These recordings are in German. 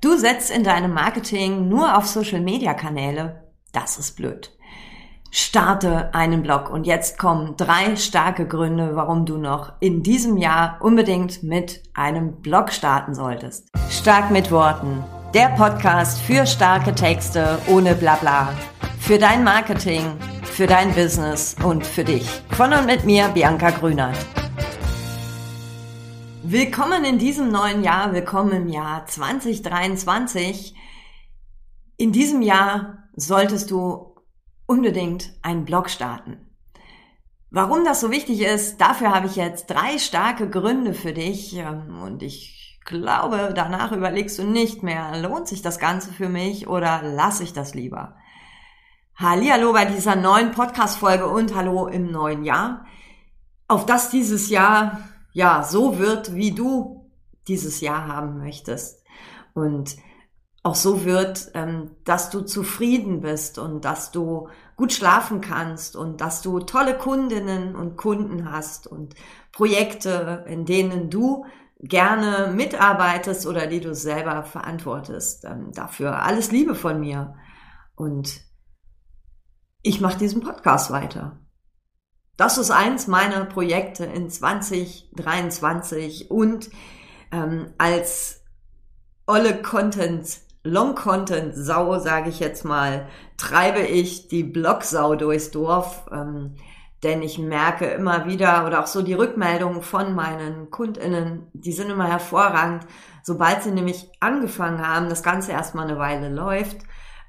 Du setzt in deinem Marketing nur auf Social-Media-Kanäle. Das ist blöd. Starte einen Blog und jetzt kommen drei starke Gründe, warum du noch in diesem Jahr unbedingt mit einem Blog starten solltest. Stark mit Worten. Der Podcast für starke Texte ohne Blabla. Für dein Marketing, für dein Business und für dich. Von und mit mir, Bianca Grünert. Willkommen in diesem neuen Jahr, willkommen im Jahr 2023. In diesem Jahr solltest du unbedingt einen Blog starten. Warum das so wichtig ist, dafür habe ich jetzt drei starke Gründe für dich ähm, und ich glaube, danach überlegst du nicht mehr, lohnt sich das Ganze für mich oder lasse ich das lieber? Hallo bei dieser neuen Podcast-Folge und hallo im neuen Jahr. Auf das dieses Jahr ja, so wird, wie du dieses Jahr haben möchtest. Und auch so wird, ähm, dass du zufrieden bist und dass du gut schlafen kannst und dass du tolle Kundinnen und Kunden hast und Projekte, in denen du gerne mitarbeitest oder die du selber verantwortest. Ähm, dafür alles Liebe von mir. Und ich mache diesen Podcast weiter. Das ist eins meiner Projekte in 2023 und ähm, als olle Content, Long Content Sau, sage ich jetzt mal, treibe ich die Blogsau durchs Dorf. Ähm, denn ich merke immer wieder oder auch so die Rückmeldungen von meinen KundInnen, die sind immer hervorragend. Sobald sie nämlich angefangen haben, das Ganze erstmal eine Weile läuft,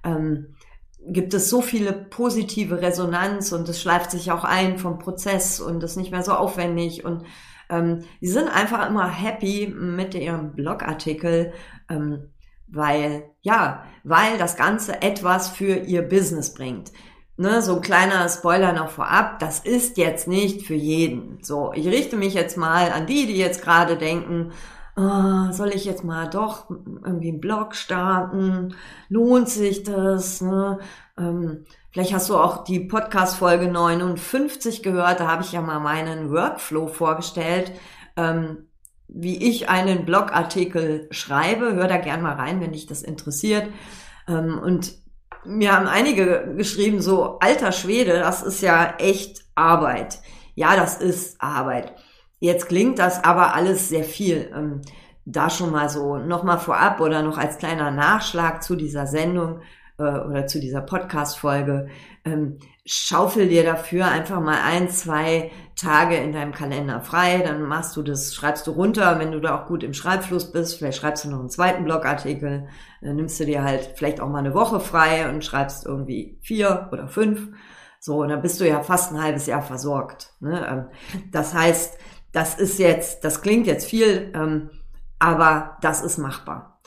ähm, gibt es so viele positive Resonanz und es schleift sich auch ein vom Prozess und ist nicht mehr so aufwendig und ähm, die sind einfach immer happy mit ihrem Blogartikel, ähm, weil ja, weil das Ganze etwas für ihr Business bringt. Ne, so ein kleiner Spoiler noch vorab, das ist jetzt nicht für jeden. So, ich richte mich jetzt mal an die, die jetzt gerade denken, oh, soll ich jetzt mal doch irgendwie einen Blog starten? Lohnt sich das? Ne? Ähm, vielleicht hast du auch die Podcast-Folge 59 gehört. Da habe ich ja mal meinen Workflow vorgestellt, ähm, wie ich einen Blogartikel schreibe. Hör da gern mal rein, wenn dich das interessiert. Ähm, und mir haben einige geschrieben, so alter Schwede, das ist ja echt Arbeit. Ja, das ist Arbeit. Jetzt klingt das aber alles sehr viel. Ähm, da schon mal so nochmal vorab oder noch als kleiner Nachschlag zu dieser Sendung äh, oder zu dieser Podcast-Folge. Ähm, schaufel dir dafür einfach mal ein, zwei Tage in deinem Kalender frei, dann machst du das, schreibst du runter, wenn du da auch gut im Schreibfluss bist, vielleicht schreibst du noch einen zweiten Blogartikel, dann nimmst du dir halt vielleicht auch mal eine Woche frei und schreibst irgendwie vier oder fünf. So, und dann bist du ja fast ein halbes Jahr versorgt. Ne? Ähm, das heißt, das ist jetzt, das klingt jetzt viel, ähm, aber das ist machbar.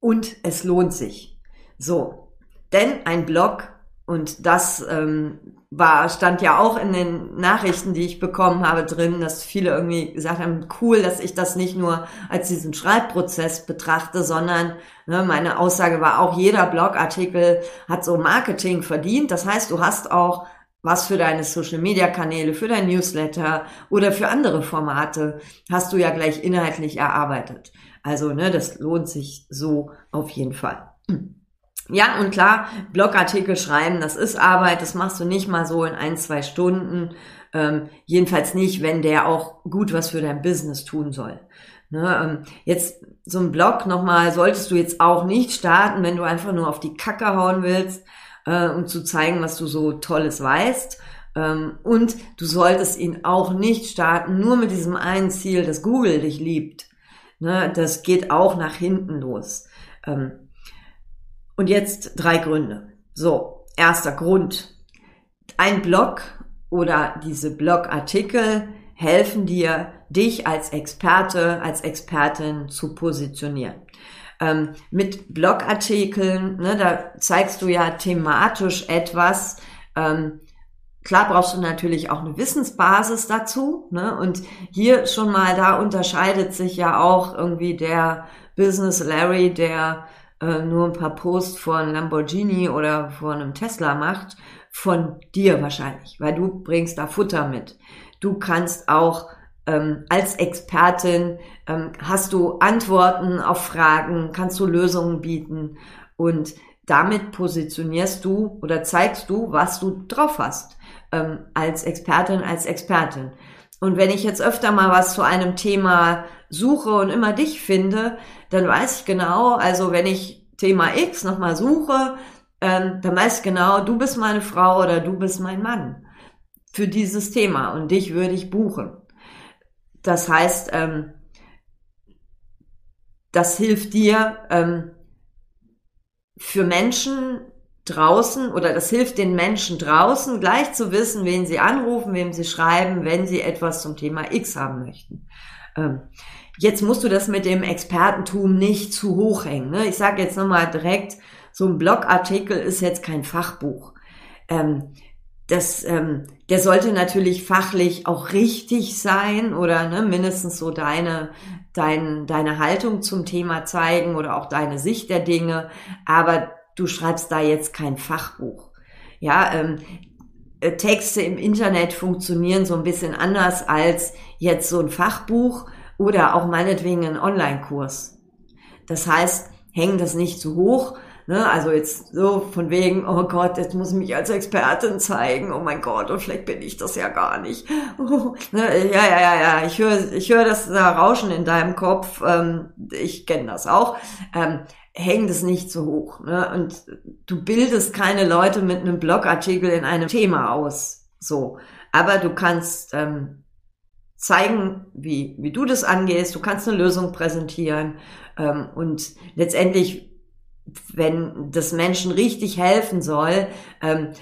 Und es lohnt sich. So, denn ein Blog, und das ähm, war, stand ja auch in den Nachrichten, die ich bekommen habe, drin, dass viele irgendwie gesagt haben, cool, dass ich das nicht nur als diesen Schreibprozess betrachte, sondern ne, meine Aussage war auch, jeder Blogartikel hat so Marketing verdient. Das heißt, du hast auch was für deine Social-Media-Kanäle, für dein Newsletter oder für andere Formate hast du ja gleich inhaltlich erarbeitet. Also, ne, das lohnt sich so auf jeden Fall. Ja, und klar, Blogartikel schreiben, das ist Arbeit, das machst du nicht mal so in ein, zwei Stunden. Ähm, jedenfalls nicht, wenn der auch gut was für dein Business tun soll. Ne, ähm, jetzt so ein Blog nochmal solltest du jetzt auch nicht starten, wenn du einfach nur auf die Kacke hauen willst, äh, um zu zeigen, was du so Tolles weißt. Ähm, und du solltest ihn auch nicht starten, nur mit diesem einen Ziel, dass Google dich liebt. Ne, das geht auch nach hinten los. Ähm, und jetzt drei Gründe. So, erster Grund. Ein Blog oder diese Blogartikel helfen dir, dich als Experte, als Expertin zu positionieren ähm, mit Blogartikeln, ne, da zeigst du ja thematisch etwas. Ähm, klar brauchst du natürlich auch eine Wissensbasis dazu. Ne? Und hier schon mal, da unterscheidet sich ja auch irgendwie der Business Larry, der äh, nur ein paar Posts von Lamborghini oder von einem Tesla macht, von dir wahrscheinlich, weil du bringst da Futter mit. Du kannst auch ähm, als Expertin ähm, hast du Antworten auf Fragen, kannst du Lösungen bieten und damit positionierst du oder zeigst du, was du drauf hast ähm, als Expertin, als Expertin. Und wenn ich jetzt öfter mal was zu einem Thema suche und immer dich finde, dann weiß ich genau, also wenn ich Thema X nochmal suche, ähm, dann weiß ich genau, du bist meine Frau oder du bist mein Mann für dieses Thema und dich würde ich buchen. Das heißt, ähm, das hilft dir ähm, für Menschen draußen oder das hilft den Menschen draußen gleich zu wissen, wen sie anrufen, wem sie schreiben, wenn sie etwas zum Thema X haben möchten. Ähm, jetzt musst du das mit dem Expertentum nicht zu hoch hängen. Ne? Ich sage jetzt nochmal direkt, so ein Blogartikel ist jetzt kein Fachbuch. Ähm, das, ähm, der sollte natürlich fachlich auch richtig sein oder ne, mindestens so deine, dein, deine Haltung zum Thema zeigen oder auch deine Sicht der Dinge. Aber du schreibst da jetzt kein Fachbuch. Ja, ähm, äh, Texte im Internet funktionieren so ein bisschen anders als jetzt so ein Fachbuch oder auch meinetwegen ein Online-Kurs. Das heißt, hängen das nicht zu hoch, Ne? Also jetzt so von wegen, oh Gott, jetzt muss ich mich als Expertin zeigen. Oh mein Gott, und vielleicht bin ich das ja gar nicht. ne? Ja, ja, ja, ja. Ich höre ich höre das da Rauschen in deinem Kopf. Ähm, ich kenne das auch. Ähm, häng das nicht so hoch. Ne? Und du bildest keine Leute mit einem Blogartikel in einem Thema aus. So. Aber du kannst ähm, zeigen, wie, wie du das angehst. Du kannst eine Lösung präsentieren. Ähm, und letztendlich wenn das Menschen richtig helfen soll, ähm,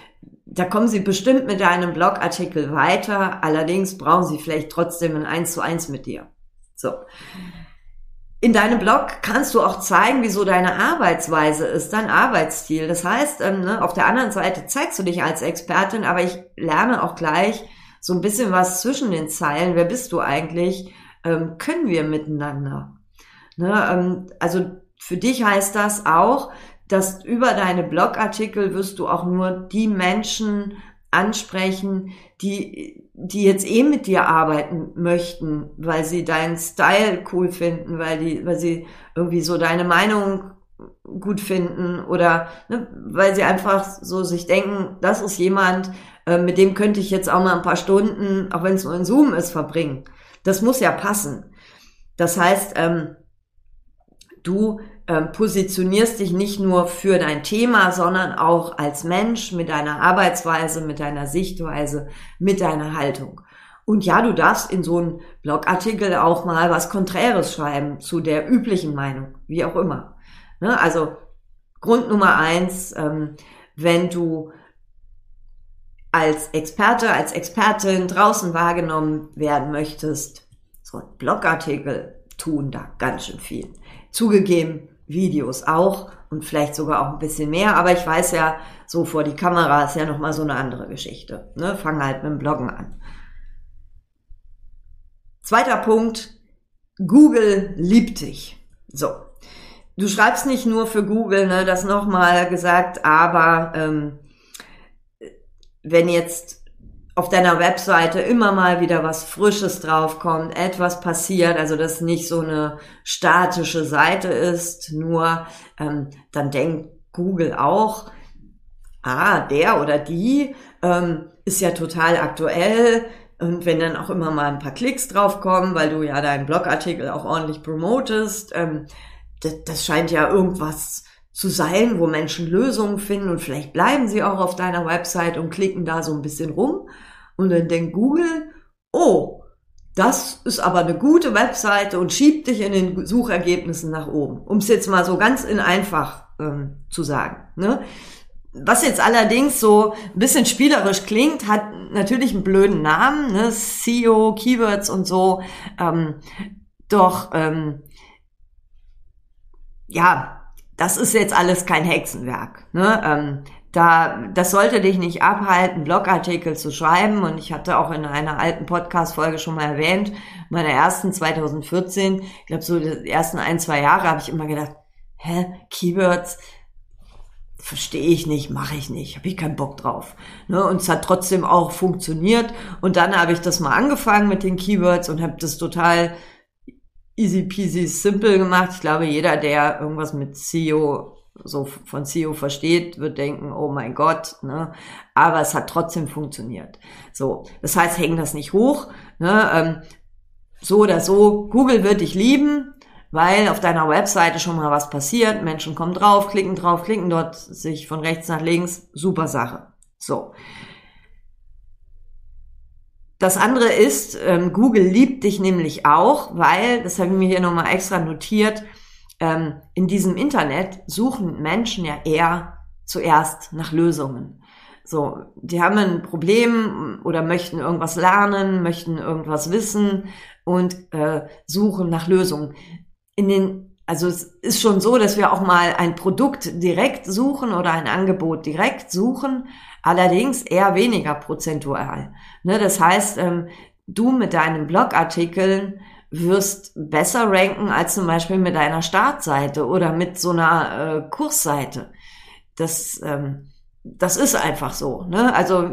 da kommen sie bestimmt mit deinem Blogartikel weiter. Allerdings brauchen sie vielleicht trotzdem ein Eins zu eins mit dir. So. In deinem Blog kannst du auch zeigen, wieso deine Arbeitsweise ist, dein Arbeitsstil. Das heißt, ähm, ne, auf der anderen Seite zeigst du dich als Expertin, aber ich lerne auch gleich so ein bisschen was zwischen den Zeilen. Wer bist du eigentlich? Ähm, können wir miteinander? Ne, ähm, also für dich heißt das auch, dass über deine Blogartikel wirst du auch nur die Menschen ansprechen, die, die jetzt eh mit dir arbeiten möchten, weil sie deinen Style cool finden, weil die, weil sie irgendwie so deine Meinung gut finden oder ne, weil sie einfach so sich denken, das ist jemand, äh, mit dem könnte ich jetzt auch mal ein paar Stunden, auch wenn es nur ein Zoom ist, verbringen. Das muss ja passen. Das heißt, ähm, du ähm, positionierst dich nicht nur für dein Thema, sondern auch als Mensch mit deiner Arbeitsweise, mit deiner Sichtweise, mit deiner Haltung. Und ja, du darfst in so einem Blogartikel auch mal was Konträres schreiben zu der üblichen Meinung, wie auch immer. Ne? Also Grund Nummer eins, ähm, wenn du als Experte, als Expertin draußen wahrgenommen werden möchtest, so ein Blogartikel tun da ganz schön viel. Zugegeben, Videos auch und vielleicht sogar auch ein bisschen mehr, aber ich weiß ja, so vor die Kamera ist ja nochmal so eine andere Geschichte. Ne? Fang halt mit dem Bloggen an. Zweiter Punkt, Google liebt dich. So. Du schreibst nicht nur für Google, ne, das nochmal gesagt, aber ähm, wenn jetzt auf deiner Webseite immer mal wieder was Frisches draufkommt, etwas passiert, also dass nicht so eine statische Seite ist, nur ähm, dann denkt Google auch, ah, der oder die ähm, ist ja total aktuell. Und wenn dann auch immer mal ein paar Klicks draufkommen, weil du ja deinen Blogartikel auch ordentlich promotest, ähm, das, das scheint ja irgendwas zu sein, wo Menschen Lösungen finden und vielleicht bleiben sie auch auf deiner Website und klicken da so ein bisschen rum. Und dann denkt Google, oh, das ist aber eine gute Webseite und schiebt dich in den Suchergebnissen nach oben. Um es jetzt mal so ganz in einfach ähm, zu sagen. Ne? Was jetzt allerdings so ein bisschen spielerisch klingt, hat natürlich einen blöden Namen, ne? SEO, Keywords und so. Ähm, doch ähm, ja, das ist jetzt alles kein Hexenwerk. Ne? Ähm, da, das sollte dich nicht abhalten, Blogartikel zu schreiben. Und ich hatte auch in einer alten Podcast-Folge schon mal erwähnt, meiner ersten 2014, ich glaube so die ersten ein, zwei Jahre habe ich immer gedacht, hä, Keywords, verstehe ich nicht, mache ich nicht, habe ich keinen Bock drauf. Ne? Und es hat trotzdem auch funktioniert. Und dann habe ich das mal angefangen mit den Keywords und habe das total easy peasy simple gemacht. Ich glaube, jeder, der irgendwas mit SEO so von SEO versteht, wird denken, oh mein Gott, ne? aber es hat trotzdem funktioniert. So, das heißt, hängen das nicht hoch. Ne? Ähm, so oder so, Google wird dich lieben, weil auf deiner Webseite schon mal was passiert. Menschen kommen drauf, klicken drauf, klicken dort sich von rechts nach links. Super Sache. So. Das andere ist, ähm, Google liebt dich nämlich auch, weil, das habe ich mir hier nochmal extra notiert, ähm, in diesem Internet suchen Menschen ja eher zuerst nach Lösungen. So, die haben ein Problem oder möchten irgendwas lernen, möchten irgendwas wissen und äh, suchen nach Lösungen in den, also es ist schon so, dass wir auch mal ein Produkt direkt suchen oder ein Angebot direkt suchen, allerdings eher weniger prozentual. Ne, das heißt, ähm, du mit deinen Blogartikeln wirst besser ranken als zum Beispiel mit deiner Startseite oder mit so einer äh, Kursseite. Das, ähm, das ist einfach so. Ne? Also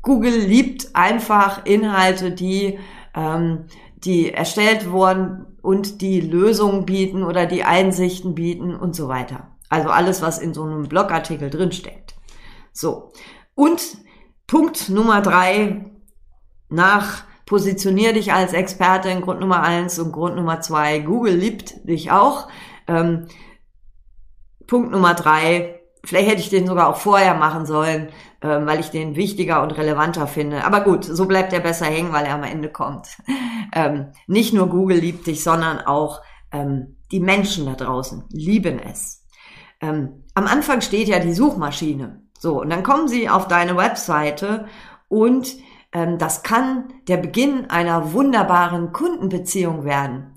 Google liebt einfach Inhalte, die, ähm, die erstellt wurden und die Lösungen bieten oder die Einsichten bieten und so weiter. Also alles, was in so einem Blogartikel drinsteckt. So. Und Punkt Nummer drei nach positionier dich als Expertin, Grund Nummer eins und Grund Nummer zwei, Google liebt dich auch. Ähm, Punkt Nummer drei, vielleicht hätte ich den sogar auch vorher machen sollen, ähm, weil ich den wichtiger und relevanter finde. Aber gut, so bleibt er besser hängen, weil er am Ende kommt. Ähm, nicht nur Google liebt dich, sondern auch ähm, die Menschen da draußen lieben es. Ähm, am Anfang steht ja die Suchmaschine. So, und dann kommen sie auf deine Webseite und ähm, das kann der Beginn einer wunderbaren Kundenbeziehung werden.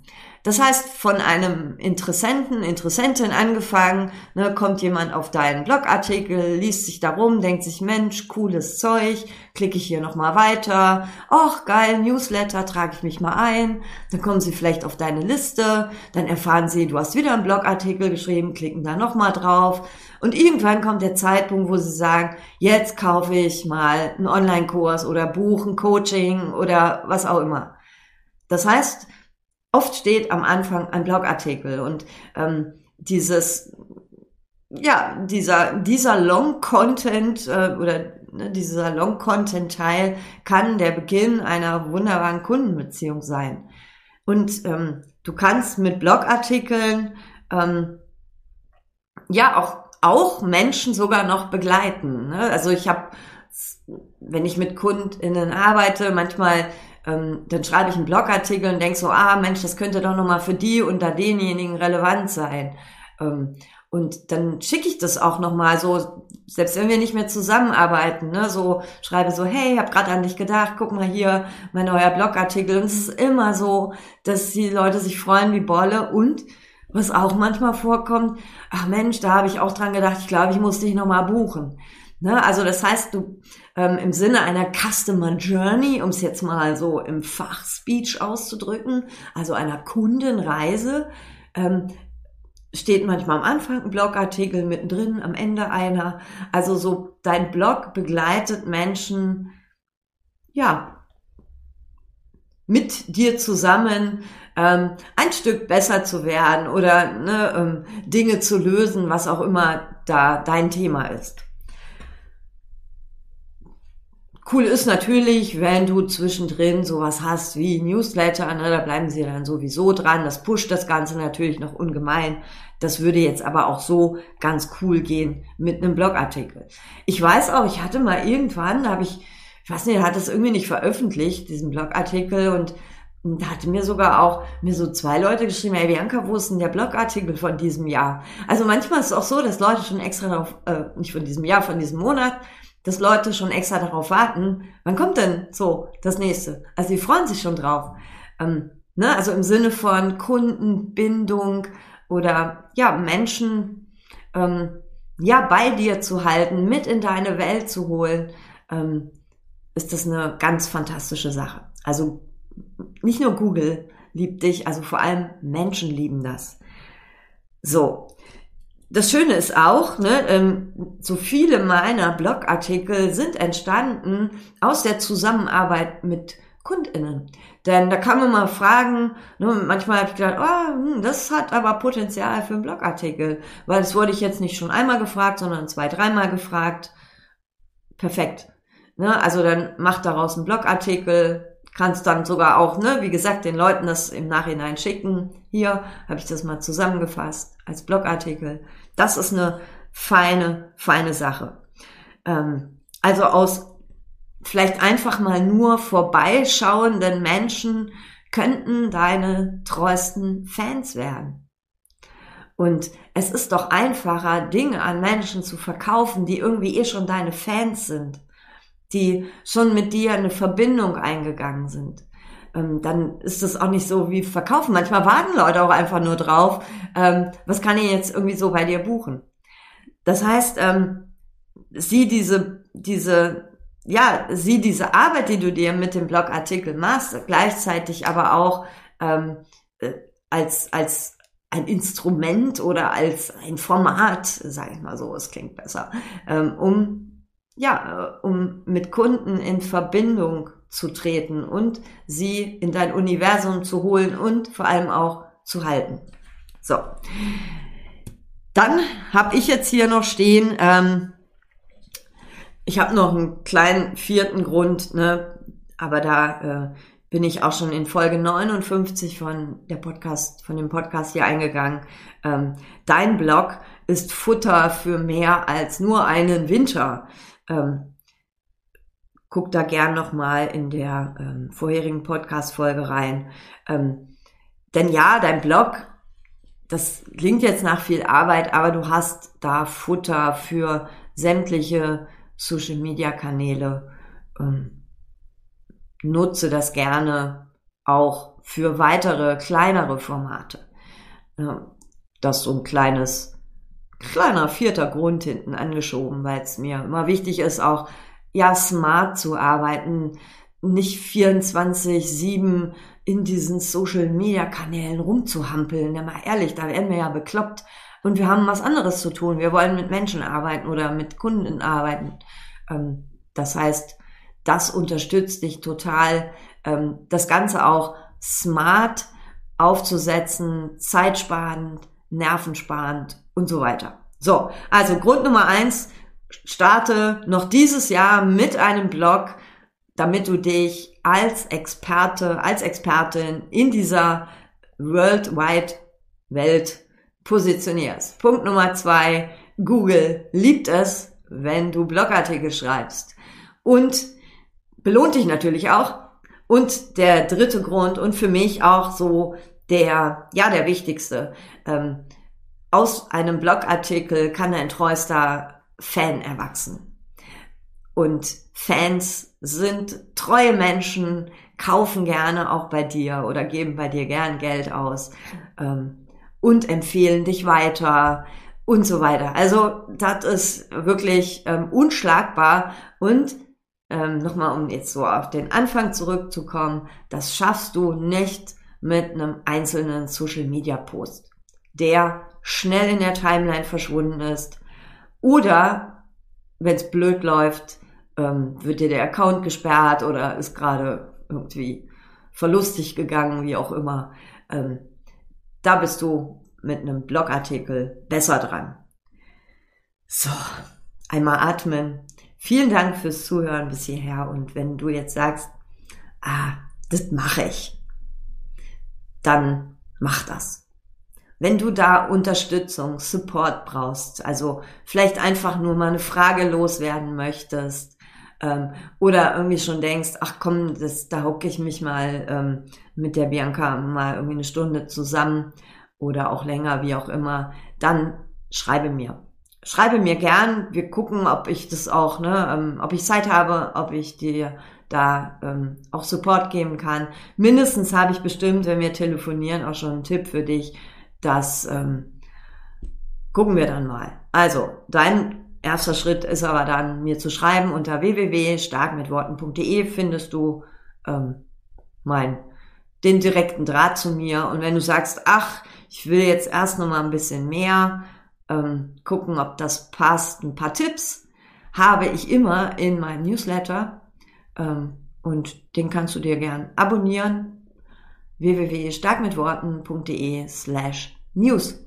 Das heißt, von einem Interessenten, Interessentin angefangen, ne, kommt jemand auf deinen Blogartikel, liest sich darum, denkt sich, Mensch, cooles Zeug, klicke ich hier nochmal weiter, ach geil, Newsletter, trage ich mich mal ein, dann kommen sie vielleicht auf deine Liste, dann erfahren sie, du hast wieder einen Blogartikel geschrieben, klicken da nochmal drauf. Und irgendwann kommt der Zeitpunkt, wo sie sagen, jetzt kaufe ich mal einen Online-Kurs oder buchen Coaching oder was auch immer. Das heißt, Oft steht am Anfang ein Blogartikel und ähm, dieses, ja, dieser, dieser Long-Content äh, oder ne, dieser Long-Content-Teil kann der Beginn einer wunderbaren Kundenbeziehung sein. Und ähm, du kannst mit Blogartikeln ähm, ja auch auch Menschen sogar noch begleiten. Ne? Also ich habe, wenn ich mit KundInnen arbeite, manchmal ähm, dann schreibe ich einen Blogartikel und denke so, ah Mensch, das könnte doch nochmal für die unter denjenigen relevant sein. Ähm, und dann schicke ich das auch nochmal so, selbst wenn wir nicht mehr zusammenarbeiten, ne, so schreibe so, hey, hab gerade an dich gedacht, guck mal hier, mein neuer Blogartikel. Und es ist immer so, dass die Leute sich freuen wie Bolle und was auch manchmal vorkommt, ach Mensch, da habe ich auch dran gedacht, ich glaube, ich muss dich nochmal buchen. Ne? Also das heißt, du ähm, im Sinne einer Customer Journey, um es jetzt mal so im Fachspeech auszudrücken, also einer Kundenreise, ähm, steht manchmal am Anfang ein Blogartikel, mittendrin, am Ende einer. Also so dein Blog begleitet Menschen, ja, mit dir zusammen ähm, ein Stück besser zu werden oder ne, ähm, Dinge zu lösen, was auch immer da dein Thema ist. Cool ist natürlich, wenn du zwischendrin sowas hast wie Newsletter, ne, da bleiben sie dann sowieso dran. Das pusht das Ganze natürlich noch ungemein. Das würde jetzt aber auch so ganz cool gehen mit einem Blogartikel. Ich weiß auch, ich hatte mal irgendwann, da habe ich, ich weiß nicht, hat das irgendwie nicht veröffentlicht, diesen Blogartikel und da hatte mir sogar auch mir so zwei Leute geschrieben, ey Bianca, wo ist denn der Blogartikel von diesem Jahr? Also manchmal ist es auch so, dass Leute schon extra darauf, äh, nicht von diesem Jahr, von diesem Monat, dass Leute schon extra darauf warten, wann kommt denn so das nächste? Also die freuen sich schon drauf. Ähm, ne? Also im Sinne von Kundenbindung oder ja, Menschen ähm, ja bei dir zu halten, mit in deine Welt zu holen, ähm, ist das eine ganz fantastische Sache. Also nicht nur Google liebt dich, also vor allem Menschen lieben das. So, das Schöne ist auch, ne, ähm, so viele meiner Blogartikel sind entstanden aus der Zusammenarbeit mit KundInnen. Denn da kann man mal fragen, ne, manchmal habe ich gedacht, oh, hm, das hat aber Potenzial für einen Blogartikel, weil das wurde ich jetzt nicht schon einmal gefragt, sondern zwei, dreimal gefragt. Perfekt. Ne, also dann mach daraus einen Blogartikel, kannst dann sogar auch, ne, wie gesagt, den Leuten das im Nachhinein schicken. Hier habe ich das mal zusammengefasst als Blogartikel. Das ist eine feine, feine Sache. Ähm, also aus vielleicht einfach mal nur vorbeischauenden Menschen könnten deine treuesten Fans werden. Und es ist doch einfacher, Dinge an Menschen zu verkaufen, die irgendwie eh schon deine Fans sind, die schon mit dir eine Verbindung eingegangen sind. Ähm, dann ist es auch nicht so wie verkaufen. Manchmal warten Leute auch einfach nur drauf, ähm, was kann ich jetzt irgendwie so bei dir buchen. Das heißt, ähm, sieh diese, diese ja, sieh diese Arbeit, die du dir mit dem Blogartikel machst, gleichzeitig aber auch äh, als, als ein Instrument oder als ein Format, sage ich mal so, es klingt besser, um, ja, äh, um mit Kunden in Verbindung zu treten und sie in dein Universum zu holen und vor allem auch zu halten. So. Dann habe ich jetzt hier noch stehen, ähm, ich habe noch einen kleinen vierten Grund, ne? aber da äh, bin ich auch schon in Folge 59 von der Podcast, von dem Podcast hier eingegangen. Ähm, dein Blog ist Futter für mehr als nur einen Winter. Ähm, guck da gern nochmal in der ähm, vorherigen Podcast-Folge rein. Ähm, denn ja, dein Blog, das klingt jetzt nach viel Arbeit, aber du hast da Futter für sämtliche Social-Media-Kanäle. Ähm, nutze das gerne auch für weitere kleinere Formate. Ja, das ist so ein kleines, kleiner vierter Grund hinten angeschoben, weil es mir immer wichtig ist, auch ja smart zu arbeiten, nicht 24/7 in diesen Social Media Kanälen rumzuhampeln. Ja, mal ehrlich, da werden wir ja bekloppt und wir haben was anderes zu tun. Wir wollen mit Menschen arbeiten oder mit Kunden arbeiten. Ähm, das heißt, das unterstützt dich total, ähm, das Ganze auch smart aufzusetzen, zeitsparend, nervensparend und so weiter. So, also Grund Nummer eins, starte noch dieses Jahr mit einem Blog, damit du dich als Experte, als Expertin in dieser worldwide Welt positionierst. Punkt Nummer zwei, Google liebt es, wenn du Blogartikel schreibst. Und belohnt dich natürlich auch. Und der dritte Grund und für mich auch so der, ja, der wichtigste. Ähm, aus einem Blogartikel kann ein treuester Fan erwachsen. Und Fans sind treue Menschen, kaufen gerne auch bei dir oder geben bei dir gern Geld aus. Ähm, und empfehlen dich weiter und so weiter. Also das ist wirklich ähm, unschlagbar und ähm, nochmal, um jetzt so auf den Anfang zurückzukommen, das schaffst du nicht mit einem einzelnen Social-Media-Post, der schnell in der Timeline verschwunden ist oder, wenn es blöd läuft, ähm, wird dir der Account gesperrt oder ist gerade irgendwie verlustig gegangen, wie auch immer. Ähm, da bist du mit einem Blogartikel besser dran. So, einmal atmen. Vielen Dank fürs Zuhören bis hierher. Und wenn du jetzt sagst, ah, das mache ich, dann mach das. Wenn du da Unterstützung, Support brauchst, also vielleicht einfach nur mal eine Frage loswerden möchtest, ähm, oder irgendwie schon denkst, ach komm, das, da hocke ich mich mal ähm, mit der Bianca mal irgendwie eine Stunde zusammen oder auch länger, wie auch immer, dann schreibe mir. Schreibe mir gern. Wir gucken, ob ich das auch, ne, ähm, ob ich Zeit habe, ob ich dir da ähm, auch Support geben kann. Mindestens habe ich bestimmt, wenn wir telefonieren, auch schon einen Tipp für dich. Das ähm, gucken wir dann mal. Also, dein erster Schritt ist aber dann, mir zu schreiben unter www.starkmitworten.de findest du ähm, mein den direkten Draht zu mir. Und wenn du sagst, ach, ich will jetzt erst noch mal ein bisschen mehr, ähm, gucken, ob das passt. Ein paar Tipps habe ich immer in meinem Newsletter und den kannst du dir gern abonnieren www.starkmitworten.de slash news.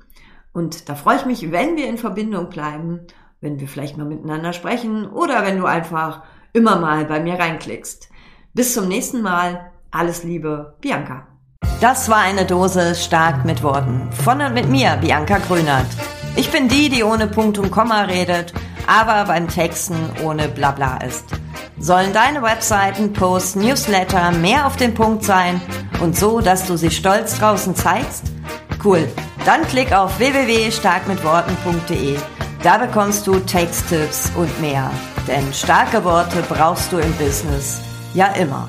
Und da freue ich mich, wenn wir in Verbindung bleiben, wenn wir vielleicht mal miteinander sprechen oder wenn du einfach immer mal bei mir reinklickst. Bis zum nächsten Mal. Alles Liebe, Bianca. Das war eine Dose stark mit Worten. Von und mit mir, Bianca Grünert. Ich bin die, die ohne Punkt und Komma redet, aber beim Texten ohne Blabla ist. Sollen deine Webseiten, Posts, Newsletter mehr auf den Punkt sein und so, dass du sie stolz draußen zeigst? Cool. Dann klick auf www.starkmitworten.de. Da bekommst du Texttipps und mehr. Denn starke Worte brauchst du im Business ja immer.